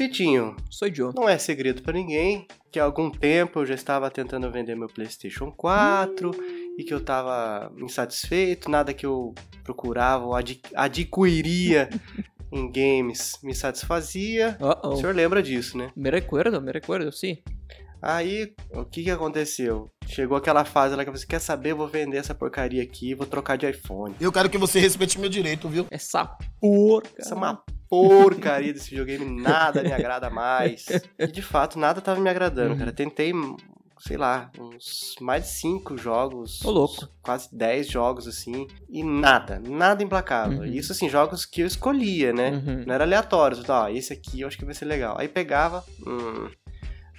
Vitinho, Sou Joe. não é segredo pra ninguém que há algum tempo eu já estava tentando vender meu PlayStation 4 e que eu tava insatisfeito, nada que eu procurava ou ad- adquiria em games me satisfazia. Uh O oh. senhor lembra disso, né? Me recuerdo, me recuerdo, sim. Aí, o que que aconteceu? Chegou aquela fase lá que você quer saber, eu vou vender essa porcaria aqui, vou trocar de iPhone. Eu quero que você respeite meu direito, viu? Essa porca. Essa é uma porcaria desse videogame, nada me agrada mais. E de fato, nada tava me agradando, Uhum. cara. Tentei, sei lá, uns mais de cinco jogos. Ô, louco. Quase 10 jogos, assim. E nada, nada implacável. Uhum. Isso, assim, jogos que eu escolhia, né? Uhum. Não era aleatório. Ó, ah, esse aqui eu acho que vai ser legal. Aí pegava. Hum.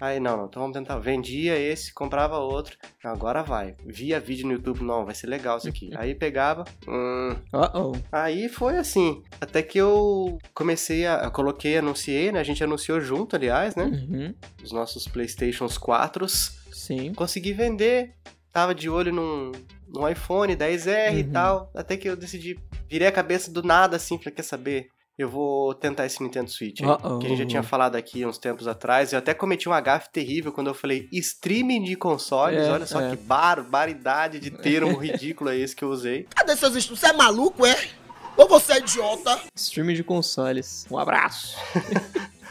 Aí não, não, então vamos tentar. Vendia esse, comprava outro. Agora vai. Via vídeo no YouTube, não, vai ser legal isso aqui. Aí pegava. Hum. Uh oh. Aí foi assim. Até que eu comecei a. Eu coloquei, anunciei, né? A gente anunciou junto, aliás, né? Uhum. Os nossos PlayStations 4. Sim. Consegui vender. Tava de olho num, num iPhone 10R e Uhum. tal. Até que eu decidi. Virei a cabeça do nada assim. Falei, quer saber? Eu vou tentar esse Nintendo Switch aí, Uh-oh. que a gente já tinha falado aqui uns tempos atrás. Eu até cometi um agafe terrível quando eu falei streaming de consoles. É, Olha só é. que barbaridade de termo ridículo é esse que eu usei. Cadê seus estudos? Você é maluco, é? Ou você é idiota? Streaming de consoles. Um abraço.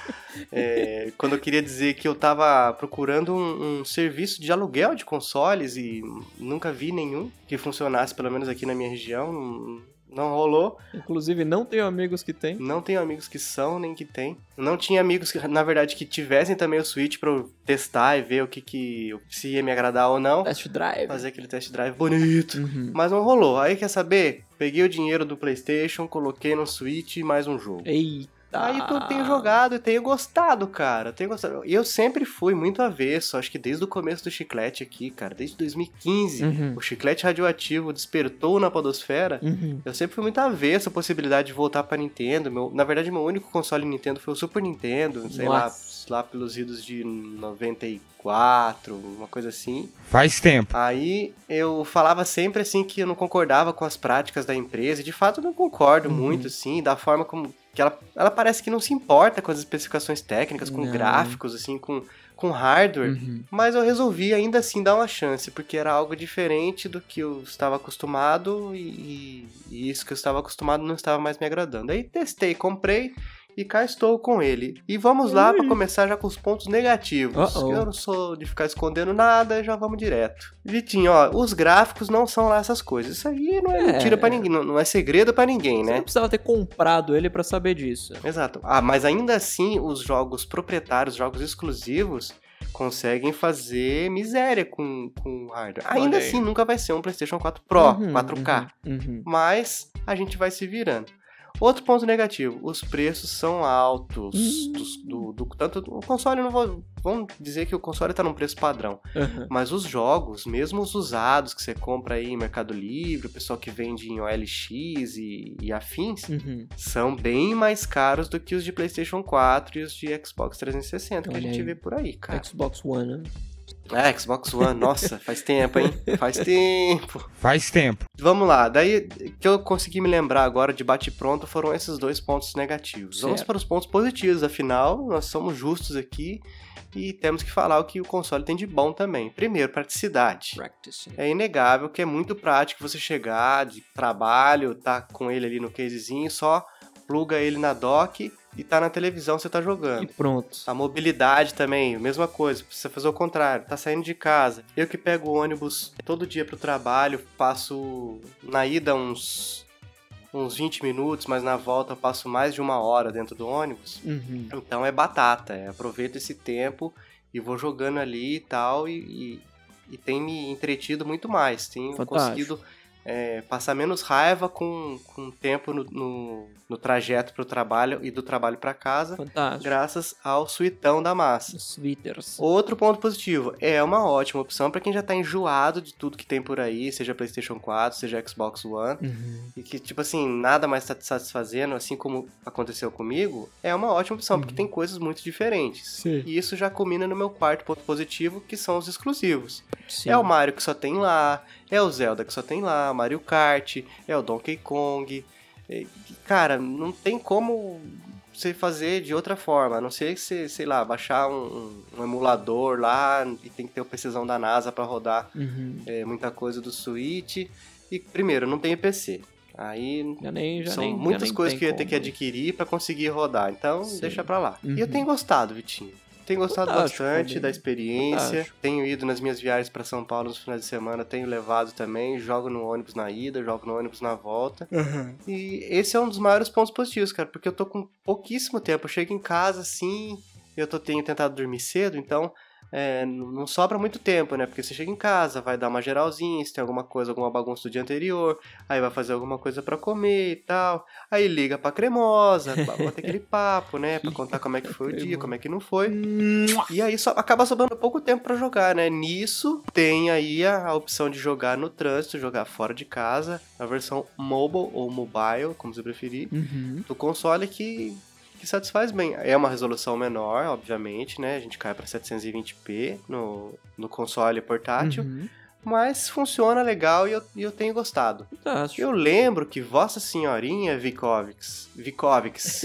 É, quando eu queria dizer que eu tava procurando um, um serviço de aluguel de consoles e nunca vi nenhum que funcionasse, pelo menos aqui na minha região. Não rolou. Inclusive, não tenho amigos que tem. Não tenho amigos que são, nem que tem. Não tinha amigos, que, na verdade, que tivessem também o Switch pra eu testar e ver o que, que se ia me agradar ou não. Test Drive. Fazer aquele test drive bonito. Uhum. Mas não rolou. Aí quer saber? Peguei o dinheiro do PlayStation, coloquei no Switch e mais um jogo. Eita. Aí eu tenho jogado e tenho gostado, cara. Tenho gostado. E eu sempre fui muito avesso, acho que desde o começo do chiclete aqui, cara, desde 2015. Uhum. O chiclete radioativo despertou na podosfera. Uhum. Eu sempre fui muito avesso à possibilidade de voltar pra Nintendo. Meu, na verdade, meu único console Nintendo foi o Super Nintendo, sei Nossa. lá pelos idos de 94, uma coisa assim. Faz tempo. Aí eu falava sempre assim que eu não concordava com as práticas da empresa, e de fato eu não concordo Uhum. muito, assim, da forma como. que ela, ela parece que não se importa com as especificações técnicas, com Não. gráficos, assim, com, com hardware. Uhum. Mas eu resolvi ainda assim dar uma chance, porque era algo diferente do que eu estava acostumado e, e isso que eu estava acostumado não estava mais me agradando. Aí testei, comprei e cá estou com ele. E vamos lá para começar já com os pontos negativos. Uh-oh. Eu não sou de ficar escondendo nada, já vamos direto. Vitinho, ó, os gráficos não são lá essas coisas. Isso aí não é, É. mentira pra ninguém, não, não é segredo pra ninguém, Você né? não precisava ter comprado ele pra saber disso. Exato. Ah, mas ainda assim, os jogos proprietários, jogos exclusivos, conseguem fazer miséria com, com hardware. Ainda assim, nunca vai ser um PlayStation 4 Pro, Uhum, 4K. Uhum. uhum. Mas a gente vai se virando. Outro ponto negativo, os preços são altos. Hum. dos- do, do- tanto o console, não vou. Vamos dizer que o console tá num preço padrão. Uhum. Mas os jogos, mesmo os usados que você compra aí em Mercado Livre, o pessoal que vende em OLX e, e afins, Uhum. são bem mais caros do que os de PlayStation 4 e os de Xbox 360 que a Olha gente aí. vê por aí, cara. Xbox One. né? É, Xbox One, nossa, faz tempo, hein? Faz tempo. Faz tempo. Vamos lá, daí que eu consegui me lembrar agora de bate-pronto foram esses dois pontos negativos. Vamos Certo. para os pontos positivos, afinal, nós somos justos aqui e temos que falar o que o console tem de bom também. Primeiro, praticidade. Practicing. É inegável que é muito prático você chegar de trabalho, tá com ele ali no casezinho, só pluga ele na dock e tá na televisão você tá E jogando. pronto. A mobilidade também, mesma coisa, precisa fazer o contrário, tá saindo de casa. Eu que pego o ônibus todo dia pro trabalho, passo na ida uns uns 20 minutos, mas na volta eu passo mais de uma hora dentro do ônibus. Uhum. Então é batata, é, aproveito esse tempo e vou jogando ali e tal, e, e, e tem me entretido muito mais. Tenho Fantástico. conseguido é, passar menos raiva com, com tempo no, no, no trajeto pro trabalho e do trabalho para casa, Fantástico. graças ao suitão da massa. Outro ponto positivo, é uma ótima opção para quem já tá enjoado de tudo que tem por aí, seja PlayStation 4, seja Xbox One, Uhum. e que, tipo assim, nada mais tá te satisfazendo, assim como aconteceu comigo, é uma ótima opção, porque tem coisas muito diferentes. Sim. E isso já culmina no meu quarto ponto positivo, que são os exclusivos. Sim. É o Mario que só tem lá, é o Zelda que só tem lá, Mario Kart, é o Donkey Kong. E, Cara, não tem como você fazer de outra forma. A não ser que você, sei lá, baixar um, um- emulador lá e tem que ter o precisão da NASA pra rodar Uhum. é, muita coisa do Switch. E, primeiro, não tenho PC. Aí Já nem, já são nem, muitas coisas tem que eu ia ter que como. adquirir pra conseguir rodar. Então, Sim. deixa pra lá. E eu Uhum. tenho gostado, Vitinho. Tenho gostado Fantástico, bastante Fabinho. da experiência. Fantástico. Tenho ido nas minhas viagens pra São Paulo nos finais de semana, tenho levado também. Jogo no ônibus na ida, jogo no ônibus na volta. E esse é um dos maiores pontos positivos, cara, porque eu tô com pouquíssimo tempo. Eu chego em casa assim, eu tô, tenho tentado dormir cedo, então é, não sobra muito tempo, né? Porque você chega em casa, vai dar uma geralzinha, se tem alguma coisa, alguma bagunça do dia anterior, aí vai fazer alguma coisa pra comer e tal. Aí liga pra cremosa, bota aquele papo, né? Pra contar como é que foi o dia, como é que não foi. E aí só, acaba sobrando pouco tempo pra jogar, né? Nisso tem aí a, a opção de jogar no trânsito, jogar fora de casa, a versão mobile ou mobile, como você preferir, Uhum. do console que, que satisfaz bem. É uma resolução menor, obviamente, né? A gente cai pra 720p no, no console portátil, Uhum. mas funciona legal e eu, e eu tenho gostado. Fantástico. Eu lembro que Vossa Senhorinha Vikovics, Vikovics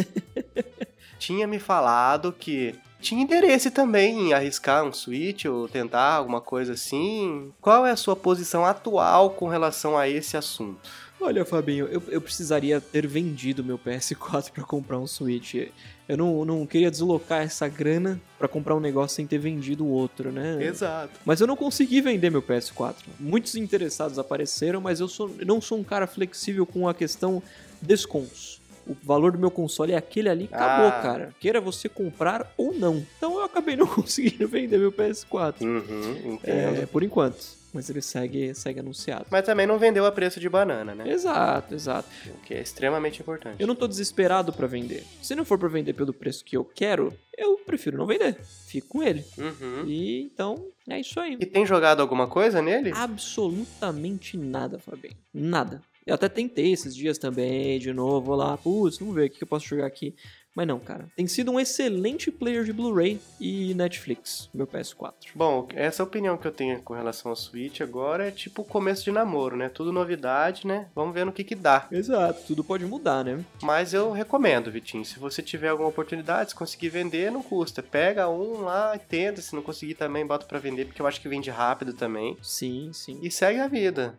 tinha me falado que tinha interesse também em arriscar um Switch ou tentar alguma coisa assim. Qual é a sua posição atual com relação a esse assunto? Olha, Fabinho, eu, eu precisaria ter vendido meu PS4 pra comprar um Switch. Eu não, não queria deslocar essa grana pra comprar um negócio sem ter vendido o outro, né? Exato. Mas eu não consegui vender meu PS4. Muitos interessados apareceram, mas eu sou, não sou um cara flexível com a questão descontos. O valor do meu console é aquele ali, acabou, Ah. cara. Queira você comprar ou não. Então eu acabei não conseguindo vender meu PS4. Uhum. É, por enquanto. Mas ele segue, segue anunciado. Mas também não vendeu a preço de banana, né? Exato, exato. O que é extremamente importante. Eu não tô desesperado pra vender. Se não for pra vender pelo preço que eu quero, eu prefiro não vender. Fico com ele. Uhum. E então, é isso aí. E tem jogado alguma coisa nele? absolutamente nada, Fabinho. Nada. Eu até tentei esses dias também, de novo, lá, putz, vamos ver o que eu posso jogar aqui. Mas não, cara. Tem sido um excelente player de Blu-ray e Netflix, meu PS4. Bom, essa opinião que eu tenho com relação ao Switch agora é tipo o começo de namoro, né? Tudo novidade, né? Vamos ver no que que dá. Exato, tudo pode mudar, né? Mas eu recomendo, Vitinho. Se você tiver alguma oportunidade, se conseguir vender, não custa. Pega um lá e tenta. Se não conseguir também, bota pra vender, porque eu acho que vende rápido também. Sim, sim. E segue a vida.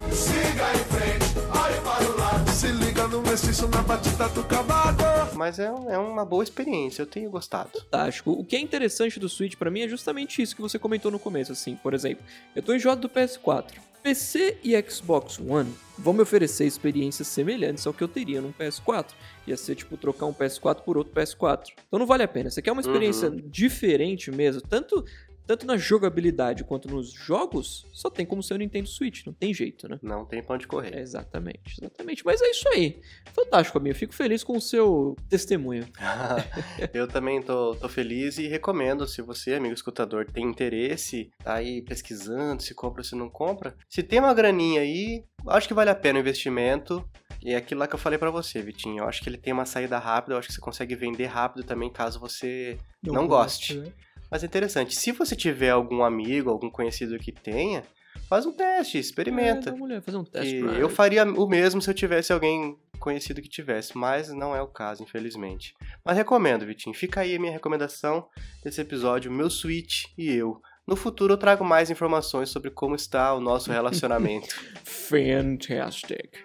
Se liga no mestiço na batida do cavaco. Mas é, é uma boa experiência, eu tenho gostado. fantástico. O que é interessante do Switch pra mim é justamente isso que você comentou no começo, assim, por exemplo, eu tô enjoado do PS4. PC e Xbox One vão me oferecer experiências semelhantes ao que eu teria num PS4. Ia ser tipo trocar um PS4 por outro PS4. Então não vale a pena. Você quer uma experiência diferente mesmo, tanto tanto na jogabilidade quanto nos jogos, só tem como ser o Nintendo Switch, não tem jeito, né? Não tem pra onde correr. É, exatamente, exatamente. Mas é isso aí. Fantástico, amigo. Fico feliz com o seu testemunho. eu também tô, tô feliz e recomendo, se você, amigo escutador, tem interesse, tá aí pesquisando se compra ou se não compra, se tem uma graninha aí, acho que vale a pena o investimento. E é aquilo lá que eu falei pra você, Vitinho. Eu acho que ele tem uma saída rápida, eu acho que você consegue vender rápido também, caso você não, goste. né? Mas é interessante, se você tiver algum amigo, algum conhecido que tenha, faz um teste, É, experimenta. uma olhada, fazer um teste drive. eu faria o mesmo se eu tivesse alguém conhecido que tivesse, mas não é o caso, infelizmente. Mas recomendo, Vitinho. Fica aí a minha recomendação desse episódio, meu Switch e eu. No futuro eu trago mais informações sobre como está o nosso relacionamento. Fantastic.